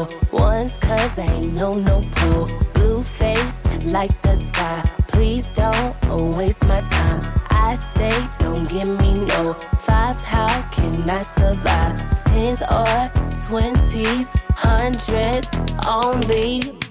No ones cause I ain't no no. Blue face like the sky. Please don't waste my time. I say don't give me no fives. How can I survive? Tens or twenties, hundreds only.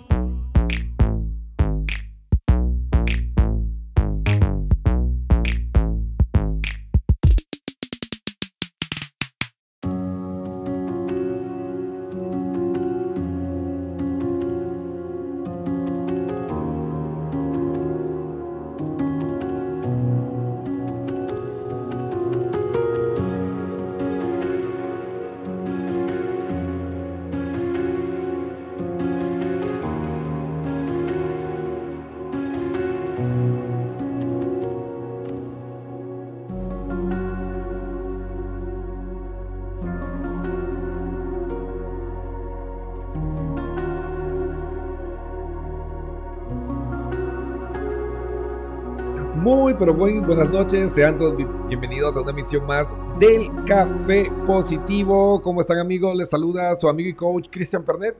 Pero muy buenas noches. Sean todos bi- bienvenidos a una emisión más del Café Positivo. ¿Cómo están, amigos? Les saluda su amigo y coach Cristian Pernet.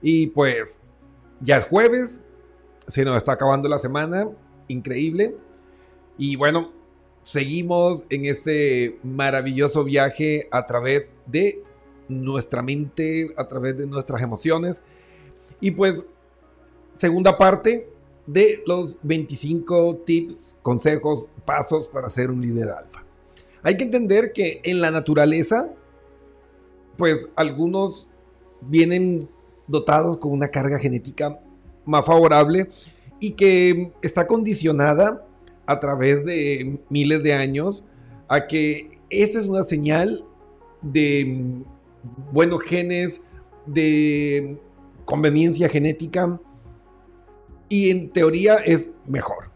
Y pues, ya es jueves. Se nos está acabando la semana. Increíble. Y bueno, seguimos en este maravilloso viaje a través de nuestra mente, a través de nuestras emociones. Y pues, segunda parte de los 25 tips, consejos, pasos para ser un líder alfa. Hay que entender que en la naturaleza, pues algunos vienen dotados con una carga genética más favorable y que está condicionada a través de miles de años a que esa es una señal de mm, buenos genes, de conveniencia genética y en teoría es mejor.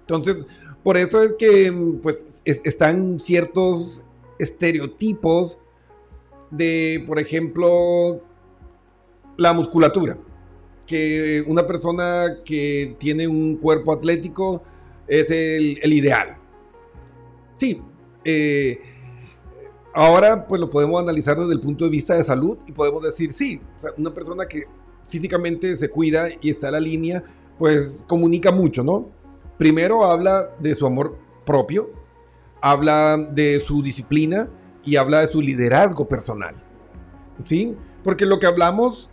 Entonces, por eso es que mm, pues es- están ciertos estereotipos de, por ejemplo, la musculatura. Que una persona que tiene un cuerpo atlético es el, ideal. Sí, eh, ahora pues lo podemos analizar desde el punto de vista de salud y podemos decir, sí, una persona que físicamente se cuida y está a la línea, pues comunica mucho, ¿no? Primero habla de su amor propio, habla de su disciplina y habla de su liderazgo personal. ¿Sí? Porque lo que hablamos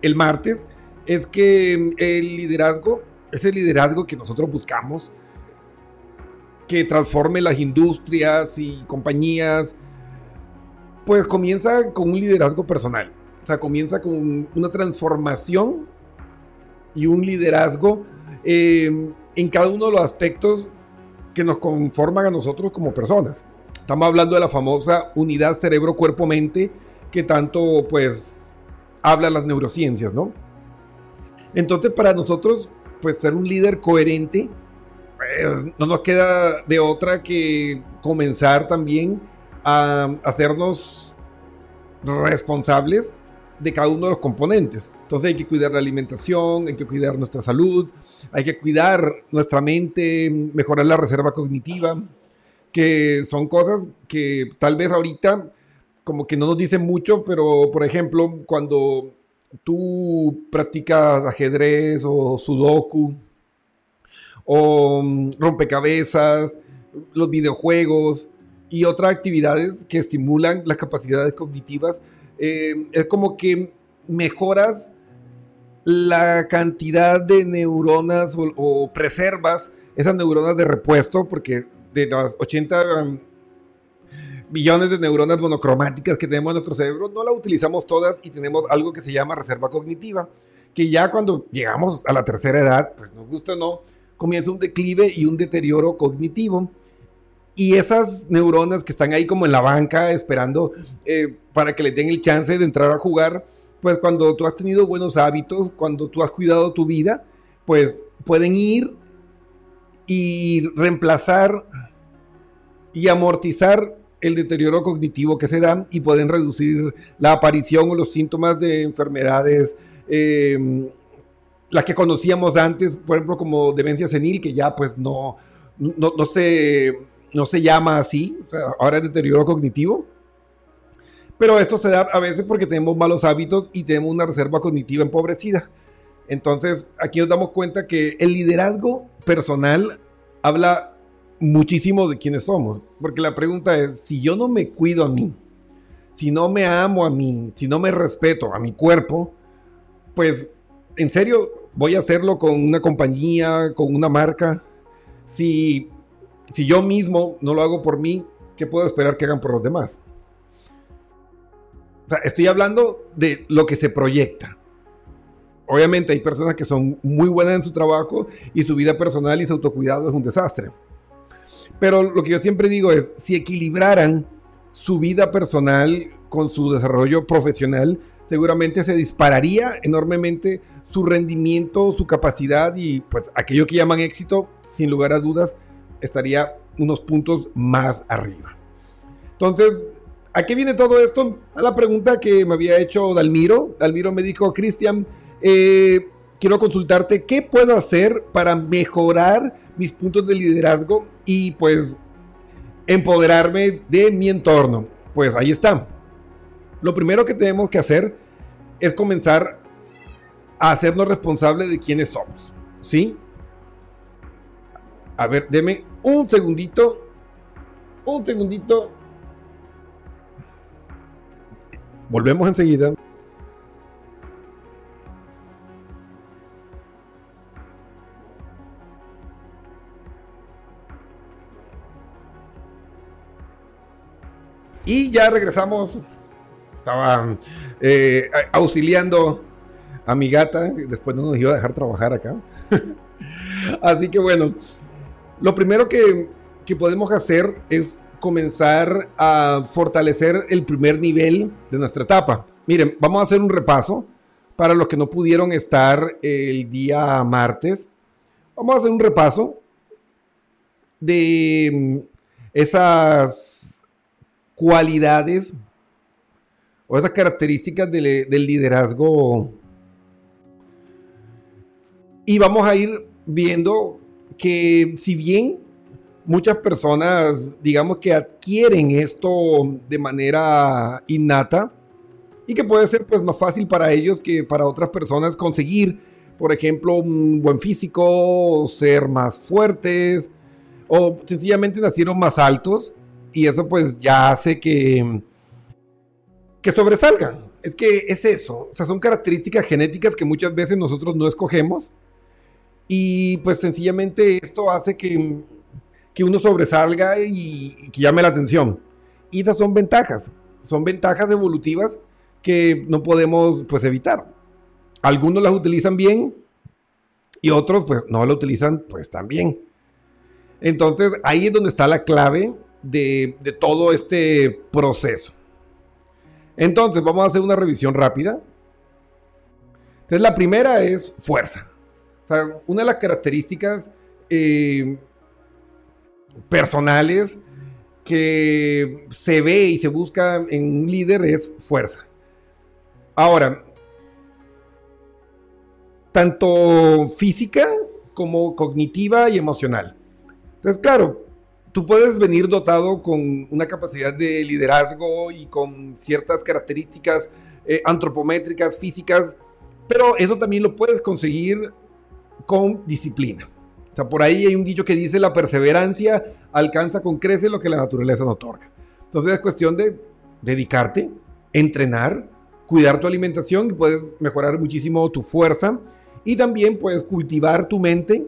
el martes es que el liderazgo, ese liderazgo que nosotros buscamos, que transforme las industrias y compañías, pues comienza con un liderazgo personal. O sea, comienza con una transformación y un liderazgo eh, en cada uno de los aspectos que nos conforman a nosotros como personas. Estamos hablando de la famosa unidad cerebro-cuerpo-mente que tanto pues habla las neurociencias, ¿no? Entonces para nosotros pues ser un líder coherente pues no nos queda de otra que comenzar también a hacernos responsables de cada uno de los componentes. Entonces hay que cuidar la alimentación, hay que cuidar nuestra salud, hay que cuidar nuestra mente, mejorar la reserva cognitiva, que son cosas que tal vez ahorita como que no nos dicen mucho, pero por ejemplo, cuando tú practicas ajedrez o sudoku o mm, rompecabezas, los videojuegos y otras actividades que estimulan las capacidades cognitivas, eh, es como que mejoras la cantidad de neuronas o, preservas esas neuronas de repuesto, porque de las 80 um, billones de neuronas monocromáticas que tenemos en nuestro cerebro, no las utilizamos todas y tenemos algo que se llama reserva cognitiva, que ya cuando llegamos a la tercera edad, pues nos gusta o no, comienza un declive y un deterioro cognitivo. Y esas neuronas que están ahí como en la banca esperando eh, para que le den el chance de entrar a jugar, pues cuando tú has tenido buenos hábitos, cuando tú has cuidado tu vida, pues pueden ir y reemplazar y amortizar el deterioro cognitivo que se da y pueden reducir la aparición o los síntomas de enfermedades, em, las que conocíamos antes, por ejemplo, como demencia senil, que ya pues no, no, no se, no se llama así, ahora es deterioro cognitivo. Pero esto se da a veces porque tenemos malos hábitos y tenemos una reserva cognitiva empobrecida. Entonces, aquí nos damos cuenta que el liderazgo personal habla muchísimo de quiénes somos. Porque la pregunta es, si yo no me cuido a mí, si no me amo a mí, si no me respeto a mi cuerpo, pues, en serio, voy a hacerlo con una compañía, con una marca. Si, si yo mismo no lo hago por mí, ¿qué puedo esperar que hagan por los demás? estoy hablando de lo que se proyecta. Obviamente hay personas que son muy buenas en su trabajo y su vida personal y su autocuidado es un desastre. Pero lo que yo siempre digo es, si equilibraran su vida personal con su desarrollo profesional, seguramente se dispararía enormemente su rendimiento, su capacidad y pues aquello que llaman éxito, sin lugar a dudas, estaría unos puntos más arriba. Entonces, ¿A qué viene todo esto? A la pregunta que me había hecho Dalmiro. Dalmiro me dijo, Cristian, eh, quiero consultarte qué puedo hacer para mejorar mis puntos de liderazgo y pues empoderarme de mi entorno. Pues ahí está. Lo primero que tenemos que hacer es comenzar a hacernos responsables de quiénes somos. ¿Sí? A ver, deme un segundito. Un segundito. Volvemos enseguida. Y ya regresamos. Estaba eh, auxiliando a mi gata. Después no nos iba a dejar trabajar acá. Así que bueno, lo primero que, que podemos hacer es comenzar a fortalecer el primer nivel de nuestra etapa. Miren, vamos a hacer un repaso para los que no pudieron estar el día martes. Vamos a hacer un repaso de mm, esas cualidades o esas características del, del liderazgo. Y vamos a ir viendo que si bien muchas personas, digamos que adquieren esto de manera innata y que puede ser pues más fácil para ellos que para otras personas conseguir, por ejemplo, un buen físico, ser más fuertes o sencillamente nacieron más altos y eso pues ya hace que que sobresalgan. Es que es eso, o sea, son características genéticas que muchas veces nosotros no escogemos y pues sencillamente esto hace que que uno sobresalga y, que llame la atención. Y esas son ventajas, son ventajas evolutivas que no podemos pues evitar. Algunos las utilizan bien y otros pues no la utilizan pues tan bien. Entonces ahí es donde está la clave de, de todo este proceso. Entonces vamos a hacer una revisión rápida. Entonces la primera es fuerza. Una de las características eh, personales que se ve y se busca en un líder es fuerza. Ahora, tanto física como cognitiva y emocional. Entonces, claro, tú puedes venir dotado con una capacidad de liderazgo y con ciertas características eh, antropométricas, físicas, pero eso también lo puedes conseguir con disciplina. O sea, por ahí hay un dicho que dice la perseverancia alcanza con crece lo que la naturaleza no otorga. Entonces es cuestión de dedicarte, entrenar, cuidar tu alimentación y puedes mejorar muchísimo tu fuerza y también puedes cultivar tu mente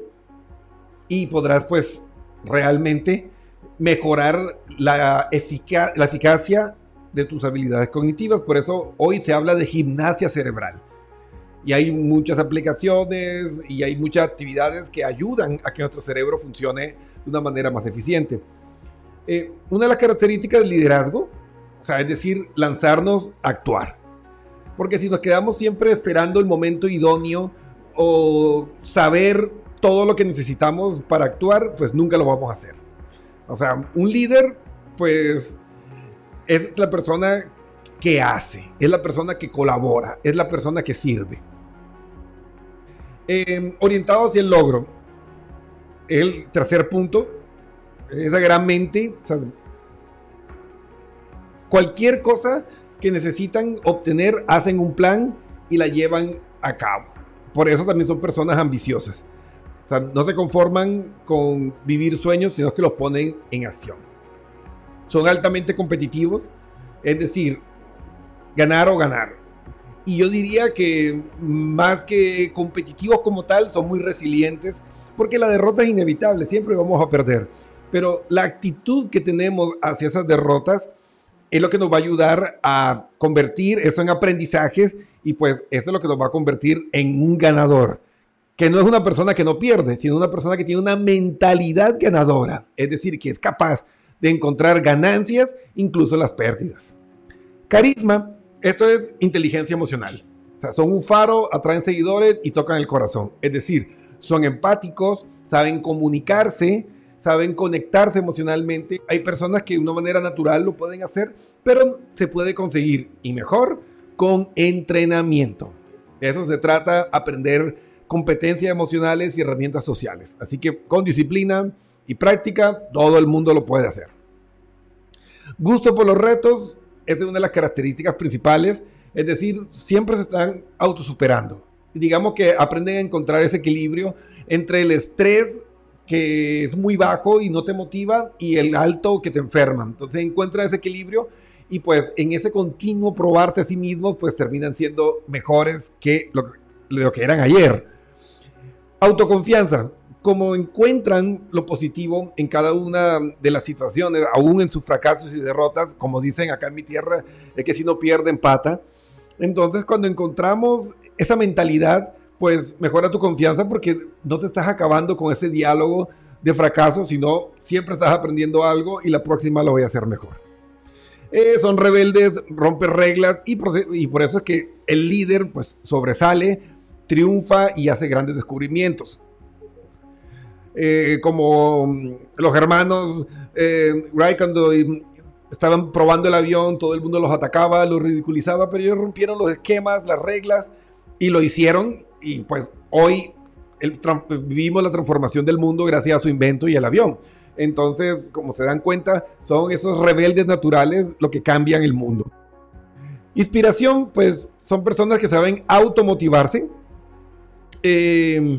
y podrás pues realmente mejorar la, la eficacia de tus habilidades cognitivas. Por eso hoy se habla de gimnasia cerebral. Y hay muchas aplicaciones y hay muchas actividades que ayudan a que nuestro cerebro funcione de una manera más eficiente. Eh, una de las características del liderazgo, o sea, es decir, lanzarnos a actuar. Porque si nos quedamos siempre esperando el momento idóneo o saber todo lo que necesitamos para actuar, pues nunca lo vamos a hacer. O sea, un líder, pues, es la persona que hace, es la persona que colabora, es la persona que sirve. Eh, orientado hacia el logro. El tercer punto, esa gran mente, cualquier cosa que necesitan obtener, hacen un plan y la llevan a cabo. Por eso también son personas ambiciosas. no se conforman con vivir sueños, sino que los ponen en acción. Son altamente competitivos, es decir, ganar o ganar y yo diría que más que competitivos como tal, son muy resilientes, porque la derrota es inevitable, siempre vamos a perder. Pero la actitud que tenemos hacia esas derrotas es lo que nos va a ayudar a convertir eso en aprendizajes y pues eso es lo que nos va a convertir en un ganador. Que no es una persona que no pierde, sino una persona que tiene una mentalidad ganadora. Es decir, que es capaz de encontrar ganancias incluso las pérdidas. Carisma esto es inteligencia emocional. Son un faro, atraen seguidores y tocan el corazón. Es decir, son empáticos, saben comunicarse, saben conectarse emocionalmente. Hay personas que de una manera natural lo pueden hacer, pero se puede conseguir y mejor con entrenamiento. eso se trata, aprender competencias emocionales y herramientas sociales. Así que con disciplina y práctica, todo el mundo lo puede hacer. Gusto por los retos, es una de las características principales, es decir, siempre se están autosuperando. Digamos que aprenden a encontrar ese equilibrio entre el estrés que es muy bajo y no te motiva y el alto que te enferma. Entonces encuentran ese equilibrio y pues en ese continuo probarse a sí mismos pues terminan siendo mejores que lo que eran ayer. Autoconfianza como encuentran lo positivo en cada una de las situaciones, aún en sus fracasos y derrotas, como dicen acá en mi tierra, es que si no pierden pata. Entonces, cuando encontramos esa mentalidad, pues mejora tu confianza porque no te estás acabando con ese diálogo de fracaso, sino siempre estás aprendiendo algo y la próxima lo voy a hacer mejor. Eh, son rebeldes, rompen reglas y, y por eso es que el líder pues sobresale, triunfa y hace grandes descubrimientos. Eh, como mm, los hermanos eh, Wright cuando estaban probando el avión, todo el mundo los atacaba, los ridiculizaba, pero ellos rompieron los esquemas, las reglas y lo hicieron y pues hoy vivimos la transformación del mundo gracias a su invento y al avión. Entonces, como se dan cuenta, son esos rebeldes naturales lo que cambian el mundo. Inspiración, pues son personas que saben automotivarse. Eh,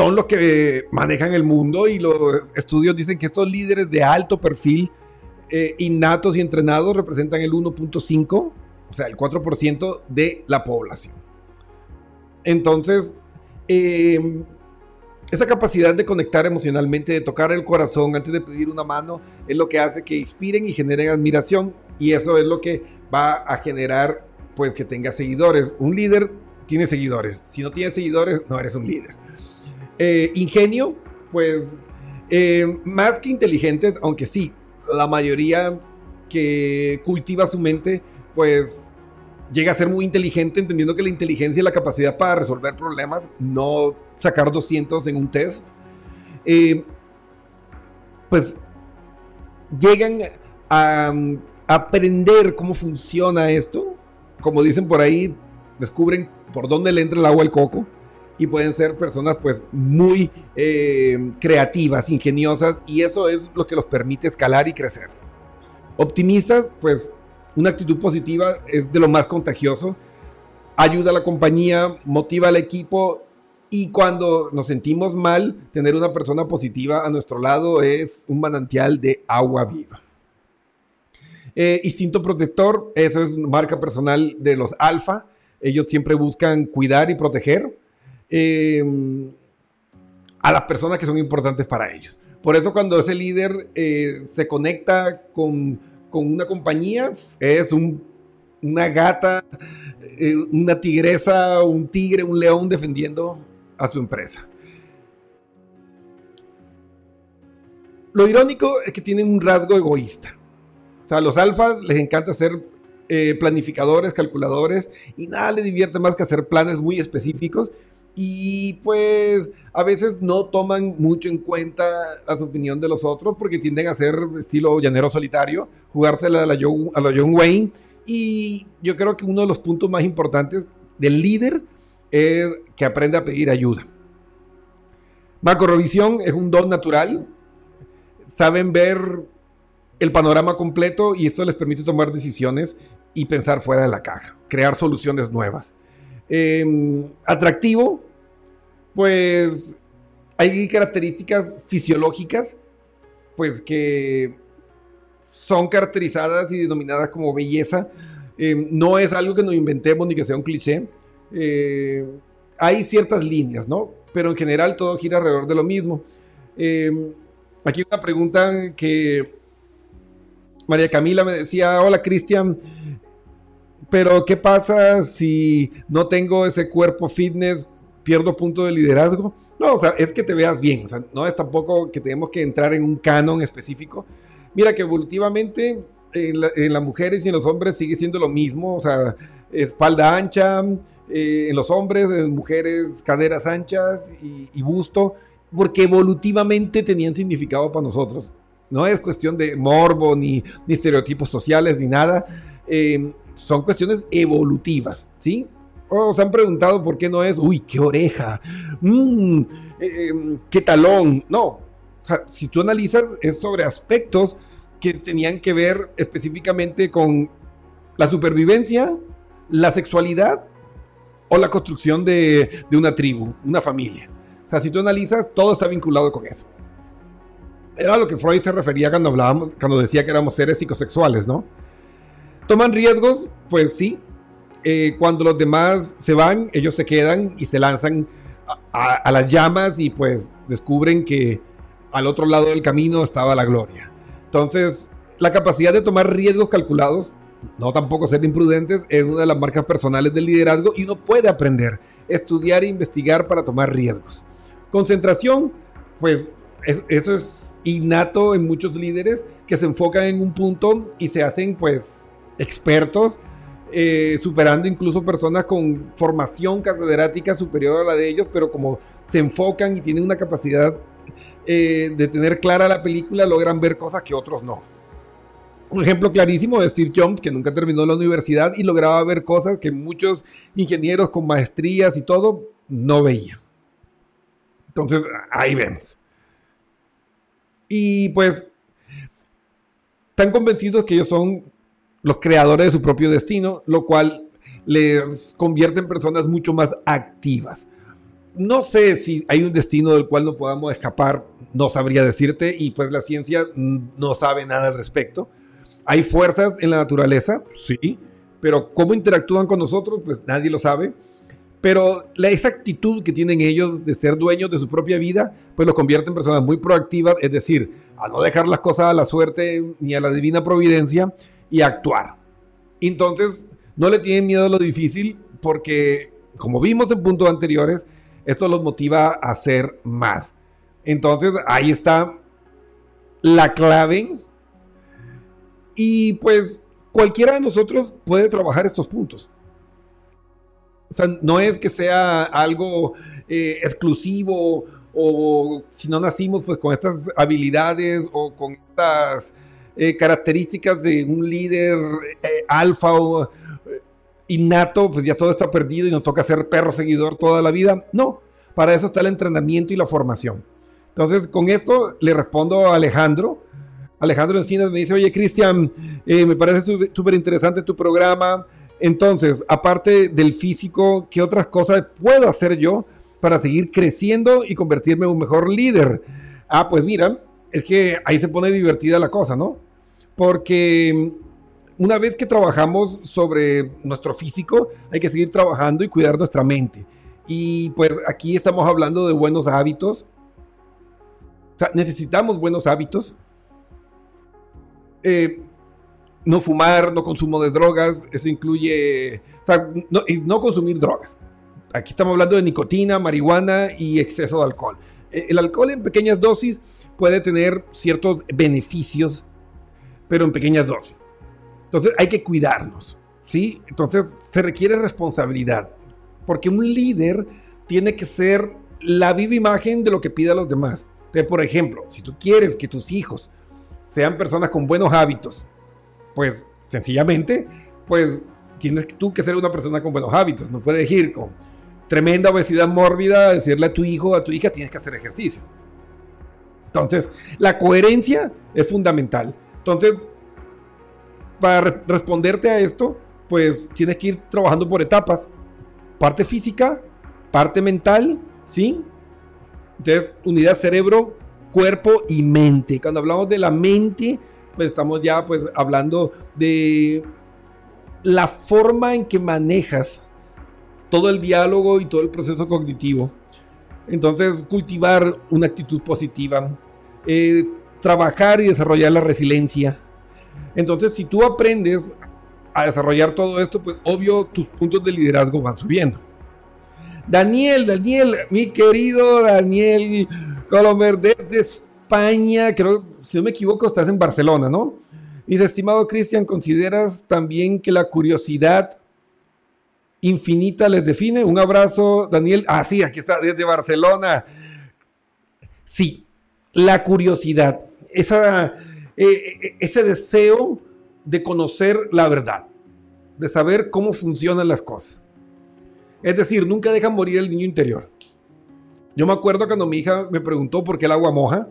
son los que manejan el mundo y los estudios dicen que estos líderes de alto perfil, eh, innatos y entrenados, representan el 1.5, o sea, el 4% de la población. Entonces, em, esa capacidad de conectar emocionalmente, de tocar el corazón antes de pedir una mano, es lo que hace que inspiren y generen admiración y eso es lo que va a generar pues que tenga seguidores. Un líder tiene seguidores. Si no tiene seguidores, no eres un líder. Eh, ingenio, pues eh, más que inteligente, aunque sí, la mayoría que cultiva su mente, pues llega a ser muy inteligente, entendiendo que la inteligencia es la capacidad para resolver problemas, no sacar 200 en un test. Eh, pues llegan a, mm, aprender cómo funciona esto. Como dicen por ahí, descubren por dónde le entra el agua al coco y pueden ser personas pues muy eh, creativas, ingeniosas y eso es lo que los permite escalar y crecer. Optimistas, pues una actitud positiva es de lo más contagioso, ayuda a la compañía, motiva al equipo y cuando nos sentimos mal, tener una persona positiva a nuestro lado es un manantial de agua viva. Eh, instinto protector, eso es marca personal de los alfa. Ellos siempre buscan cuidar y proteger eh, a las personas que son importantes para ellos. Por eso cuando ese líder eh, se conecta con, una compañía, es una gata, una tigresa, un tigre, un león defendiendo a su empresa. Lo irónico es que tienen un rasgo egoísta. O sea, a los alfas les encanta ser eh, planificadores, calculadores, y nada les divierte más que hacer planes muy específicos. Y pues a veces no toman mucho en cuenta la opinión de los otros porque tienden a ser estilo llanero solitario, jugársela a la, John Wayne. Y yo creo que uno de los puntos más importantes del líder es que aprende a pedir ayuda. Macrovisión es un don natural. Saben ver el panorama completo y esto les permite tomar decisiones y pensar fuera de la caja, crear soluciones nuevas. Em, atractivo, pues hay características fisiológicas, pues que son caracterizadas y denominadas como belleza. Em, no es algo que nos inventemos ni que sea un cliché. Eh, hay ciertas líneas, ¿no? Pero en general todo gira alrededor de lo mismo. Eh, aquí una pregunta que María Camila me decía, hola Cristian, pero ¿qué pasa si no tengo ese cuerpo fitness? ¿Pierdo punto de liderazgo? No, o sea, es que te veas bien, o sea, no es tampoco que tenemos que entrar en un canon específico. Mira que evolutivamente en, en las mujeres y en los hombres sigue siendo lo mismo, o sea, espalda ancha, eh, en los hombres, en mujeres caderas anchas y, busto, porque evolutivamente tenían significado para nosotros. No es cuestión de morbo, ni, estereotipos sociales, ni nada. Eh, son cuestiones evolutivas, ¿sí? O se han preguntado por qué no es, uy, qué oreja, mm, eh, qué talón. No, si tú analizas, es sobre aspectos que tenían que ver específicamente con la supervivencia, la sexualidad o la construcción de, una tribu, una familia. O sea, si tú analizas, todo está vinculado con eso. Era lo que Freud se refería cuando hablábamos, cuando decía que éramos seres psicosexuales, ¿no? ¿Toman riesgos? Pues sí. Eh, cuando los demás se van, ellos se quedan y se lanzan a las llamas y pues descubren que al otro lado del camino estaba la gloria. Entonces, la capacidad de tomar riesgos calculados no tampoco ser imprudentes, es una de las marcas personales del liderazgo y uno puede aprender, estudiar e investigar para tomar riesgos. Concentración, pues eso es innato en muchos líderes que se enfocan en un punto y se hacen pues expertos, eh, superando incluso personas con formación catedrática superior a la de ellos, pero como se enfocan y tienen una capacidad eh, de tener clara la película, logran ver cosas que otros no. Un ejemplo clarísimo de Steve Jobs, que nunca terminó la universidad y lograba ver cosas que muchos ingenieros con maestrías y todo no veían. Entonces, ahí vemos. Y pues, están convencidos que ellos son los creadores de su propio destino, lo cual les convierte en personas mucho más activas. No sé si hay un destino del cual no podamos escapar, no sabría decirte, y pues la ciencia no sabe nada al respecto ¿Hay fuerzas en la naturaleza? Sí. Pero cómo interactúan con nosotros, pues nadie lo sabe. Pero la, esa actitud que tienen ellos de ser dueños de su propia vida, pues los convierte en personas muy proactivas, es decir, a no dejar las cosas a la suerte ni a la divina providencia y actuar. Entonces, no le tienen miedo a lo difícil porque, como vimos en puntos anteriores, esto los motiva a hacer más. Entonces, ahí está la clave y pues cualquiera de nosotros puede trabajar estos puntos. O sea, no es que sea algo eh, exclusivo o si no nacimos pues con estas habilidades o con estas eh, características de un líder eh, alfa o eh, innato, pues ya todo está perdido y nos toca ser perro seguidor toda la vida. No, para eso está el entrenamiento y la formación. Entonces, con esto le respondo a Alejandro. Alejandro Encinas me dice, oye Cristian, me parece súper interesante tu programa. Entonces, aparte del físico, ¿qué otras cosas puedo hacer yo para seguir creciendo y convertirme en un mejor líder? Ah, pues mira, es que ahí se pone divertida la cosa, ¿no? Porque una vez que trabajamos sobre nuestro físico, hay que seguir trabajando y cuidar nuestra mente. Y pues aquí estamos hablando de buenos hábitos. Necesitamos buenos hábitos. Eh, no fumar, no consumo de drogas, eso incluye, no consumir drogas. Aquí estamos hablando de nicotina, marihuana y exceso de alcohol. Eh, el alcohol en pequeñas dosis puede tener ciertos beneficios, pero en pequeñas dosis. Entonces hay que cuidarnos, ¿sí? Entonces se requiere responsabilidad, porque un líder tiene que ser la viva imagen de lo que pide a los demás. por ejemplo, si tú quieres que tus hijos sean personas con buenos hábitos, pues sencillamente, pues tienes tú que ser una persona con buenos hábitos, no puedes ir con tremenda obesidad mórbida, decirle a tu hijo a tu hija tienes que hacer ejercicio. Entonces, la coherencia es fundamental. Entonces, para responderte a esto, pues tienes que ir trabajando por etapas. Parte física, parte mental, ¿sí? Entonces, unidad cerebro, cuerpo y mente. Cuando hablamos de la mente, pues estamos ya pues hablando de la forma en que manejas todo el diálogo y todo el proceso cognitivo. Entonces, cultivar una actitud positiva, eh, trabajar y desarrollar la resiliencia. Entonces, si tú aprendes a desarrollar todo esto, pues obvio tus puntos de liderazgo van subiendo. Daniel, Daniel, mi querido Daniel Colomer, desde España, creo, si no me equivoco, estás en Barcelona, ¿no? Dice, estimado Cristian, ¿consideras también que la curiosidad infinita les define. Un abrazo, Daniel. Ah, sí, aquí está, desde Barcelona. Sí, la curiosidad, esa, eh, eh, ese deseo de conocer la verdad, de saber cómo funcionan las cosas. Es decir, nunca dejan morir el niño interior. Yo me acuerdo cuando mi hija me preguntó por qué el agua moja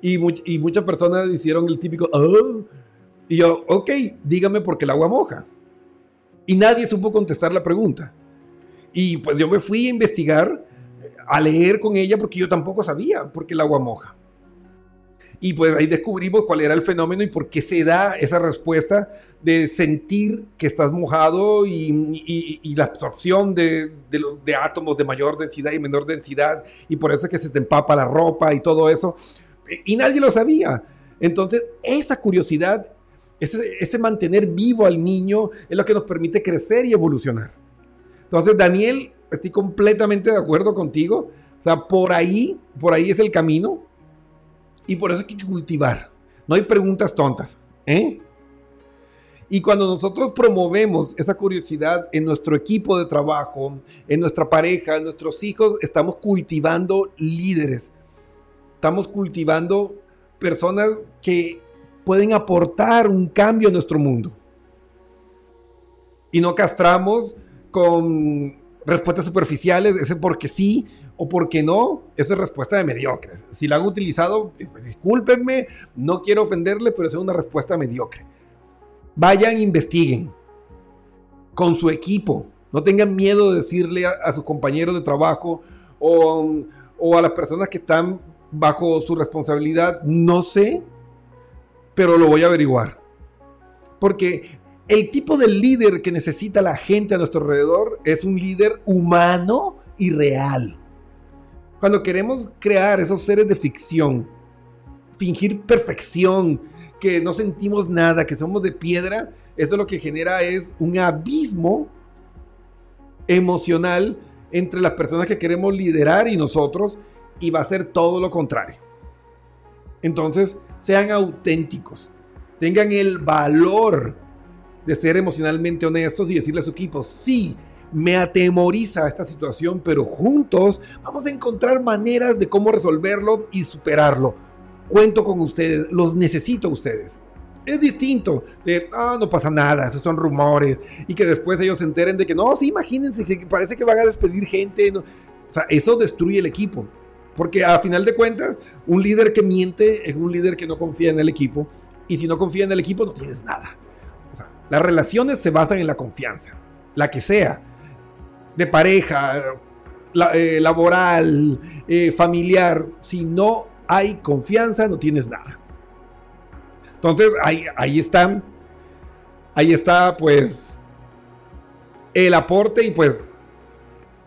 y, muchas personas hicieron el típico, oh", y yo, ok, dígame por qué el agua moja. Y nadie supo contestar la pregunta. Y pues yo me fui a investigar, a leer con ella, porque yo tampoco sabía por qué el agua moja. Y pues ahí descubrimos cuál era el fenómeno y por qué se da esa respuesta de sentir que estás mojado y, la absorción de, de, átomos de mayor densidad y menor densidad. Y por eso es que se te empapa la ropa y todo eso. Y nadie lo sabía. Entonces, esa curiosidad ese, mantener vivo al niño es lo que nos permite crecer y evolucionar. Entonces, Daniel, estoy completamente de acuerdo contigo. O sea, por ahí, por ahí es el camino. Y por eso hay que cultivar. No hay preguntas tontas. ¿eh? Y cuando nosotros promovemos esa curiosidad en nuestro equipo de trabajo, en nuestra pareja, en nuestros hijos, estamos cultivando líderes. Estamos cultivando personas que pueden aportar un cambio a nuestro mundo. Y no castramos con respuestas superficiales, ese porque sí o porque no, esa es respuesta de mediocres. Si la han utilizado, pues discúlpenme, no quiero ofenderle, pero es una respuesta mediocre. Vayan, investiguen con su equipo. No tengan miedo de decirle a, sus compañeros de trabajo o, o a las personas que están bajo su responsabilidad, no sé, pero lo voy a averiguar. Porque el tipo de líder que necesita la gente a nuestro alrededor es un líder humano y real. Cuando queremos crear esos seres de ficción, fingir perfección, que no sentimos nada, que somos de piedra, eso lo que genera es un abismo emocional entre las personas que queremos liderar y nosotros, y va a ser todo lo contrario. Entonces, sean auténticos, tengan el valor de ser emocionalmente honestos y decirle a su equipo, sí, me atemoriza esta situación, pero juntos vamos a encontrar maneras de cómo resolverlo y superarlo. Cuento con ustedes, los necesito ustedes. Es distinto de, ah, no pasa nada, esos son rumores, y que después ellos se enteren de que no, sí, imagínense que parece que van a despedir gente. O sea, eso destruye el equipo. Porque a final de cuentas, un líder que miente es un líder que no confía en el equipo. Y si no confía en el equipo, no tienes nada. O sea, las relaciones se basan en la confianza, la que sea, de pareja, eh, laboral, eh, familiar. Si no hay confianza, no tienes nada. Entonces, ahí, ahí están. Ahí está, pues, el aporte y pues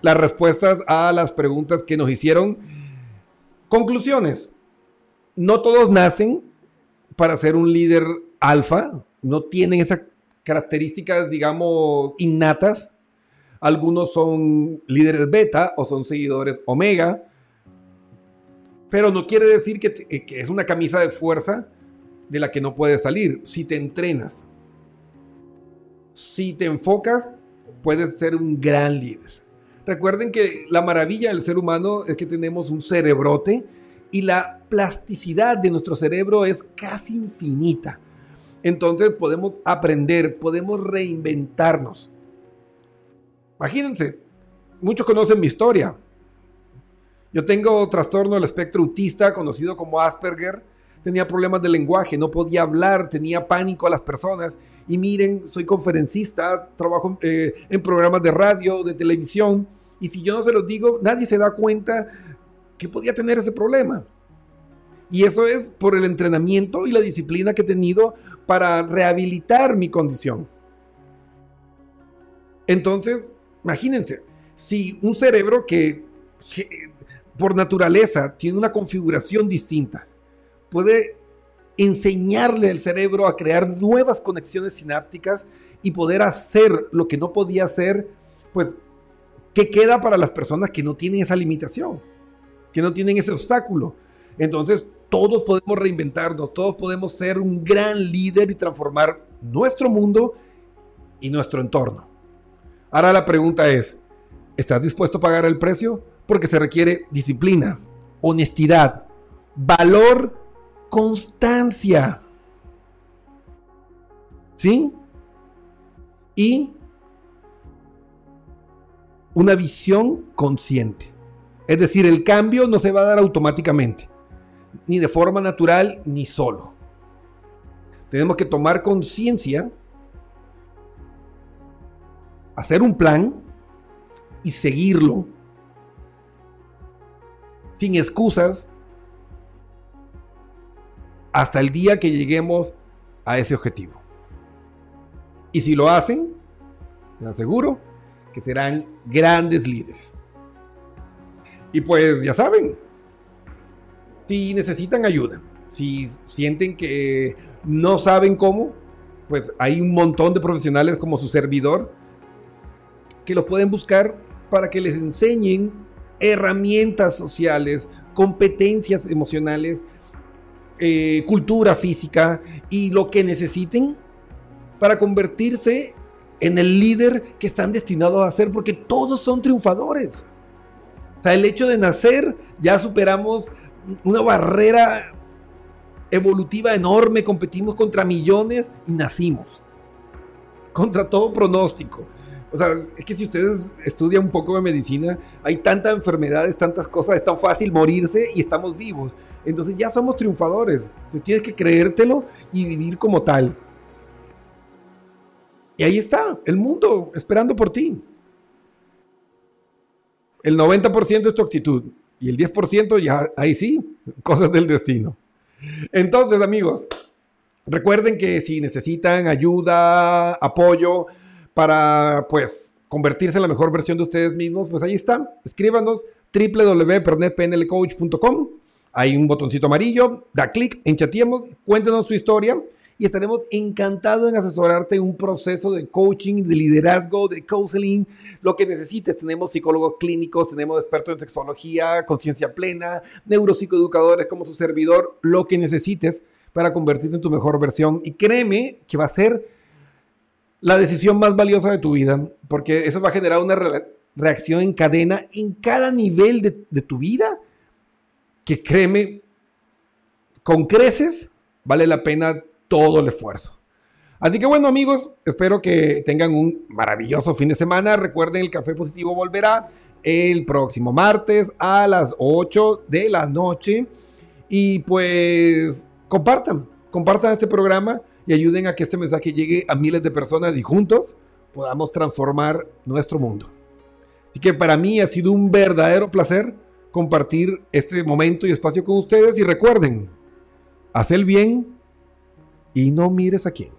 las respuestas a las preguntas que nos hicieron. Conclusiones. No todos nacen para ser un líder alfa, no tienen esas características, digamos, innatas. Algunos son líderes beta o son seguidores omega, pero no quiere decir que, que es una camisa de fuerza de la que no puedes salir. Si te entrenas, si te enfocas, puedes ser un gran líder. Recuerden que la maravilla del ser humano es que tenemos un cerebrote y la plasticidad de nuestro cerebro es casi infinita. Entonces podemos aprender, podemos reinventarnos. Imagínense, muchos conocen mi historia. Yo tengo trastorno del espectro autista, conocido como Asperger. Tenía problemas de lenguaje, no podía hablar, tenía pánico a las personas. Y miren, soy conferencista, trabajo eh, en programas de radio, de televisión. Y si yo no se los digo, nadie se da cuenta que podía tener ese problema. Y eso es por el entrenamiento y la disciplina que he tenido para rehabilitar mi condición. Entonces, imagínense, si un cerebro que, por naturaleza tiene una configuración distinta, puede enseñarle al cerebro a crear nuevas conexiones sinápticas y poder hacer lo que no podía hacer, pues, ¿qué queda para las personas que no tienen esa limitación? que no tienen ese obstáculo. Entonces, todos podemos reinventarnos, todos podemos ser un gran líder y transformar nuestro mundo y nuestro entorno. Ahora la pregunta es, ¿estás dispuesto a pagar el precio? Porque se requiere disciplina, honestidad, valor, constancia. ¿Sí? Y una visión consciente. Es decir, el cambio no se va a dar automáticamente, ni de forma natural, ni solo. Tenemos que tomar conciencia, hacer un plan y seguirlo sin excusas hasta el día que lleguemos a ese objetivo. Y si lo hacen, les aseguro que serán grandes líderes. Y pues ya saben, si necesitan ayuda, si sienten que no saben cómo, pues hay un montón de profesionales como su servidor que los pueden buscar para que les enseñen herramientas sociales, competencias emocionales, eh, cultura física y lo que necesiten para convertirse en el líder que están destinados a ser, porque todos son triunfadores. O sea, el hecho de nacer, ya superamos una barrera evolutiva enorme, competimos contra millones y nacimos. Contra todo pronóstico. O sea, es que si ustedes estudian un poco de medicina, hay tantas enfermedades, tantas cosas, es tan fácil morirse y estamos vivos. Entonces ya somos triunfadores. tienes que creértelo y vivir como tal. Y ahí está, el mundo esperando por ti. El 90% es tu actitud y el 10% ya, ahí sí, cosas del destino. Entonces, amigos, recuerden que si necesitan ayuda, apoyo para, pues, convertirse en la mejor versión de ustedes mismos, pues ahí está. Escríbanos www.pernetpnlcoach.com. Hay un botoncito amarillo, da clic, enchatiemos, cuéntenos tu historia y estaremos encantados en asesorarte en un proceso de coaching, de liderazgo, de counseling, lo que necesites. Tenemos psicólogos clínicos, tenemos expertos en sexología, conciencia plena, neuropsicoeducadores como su servidor, lo que necesites para convertirte en tu mejor versión. Y créeme que va a ser la decisión más valiosa de tu vida, porque eso va a generar una reacción en cadena en cada nivel de, tu vida, que créeme, con creces vale la pena todo el esfuerzo. Así que bueno amigos, espero que tengan un maravilloso fin de semana. Recuerden, el Café Positivo volverá el próximo martes a las 8 de la noche. Y pues compartan, compartan este programa y ayuden a que este mensaje llegue a miles de personas y juntos podamos transformar nuestro mundo. Así que para mí ha sido un verdadero placer compartir este momento y espacio con ustedes y recuerden, haz el bien y no mires a quién.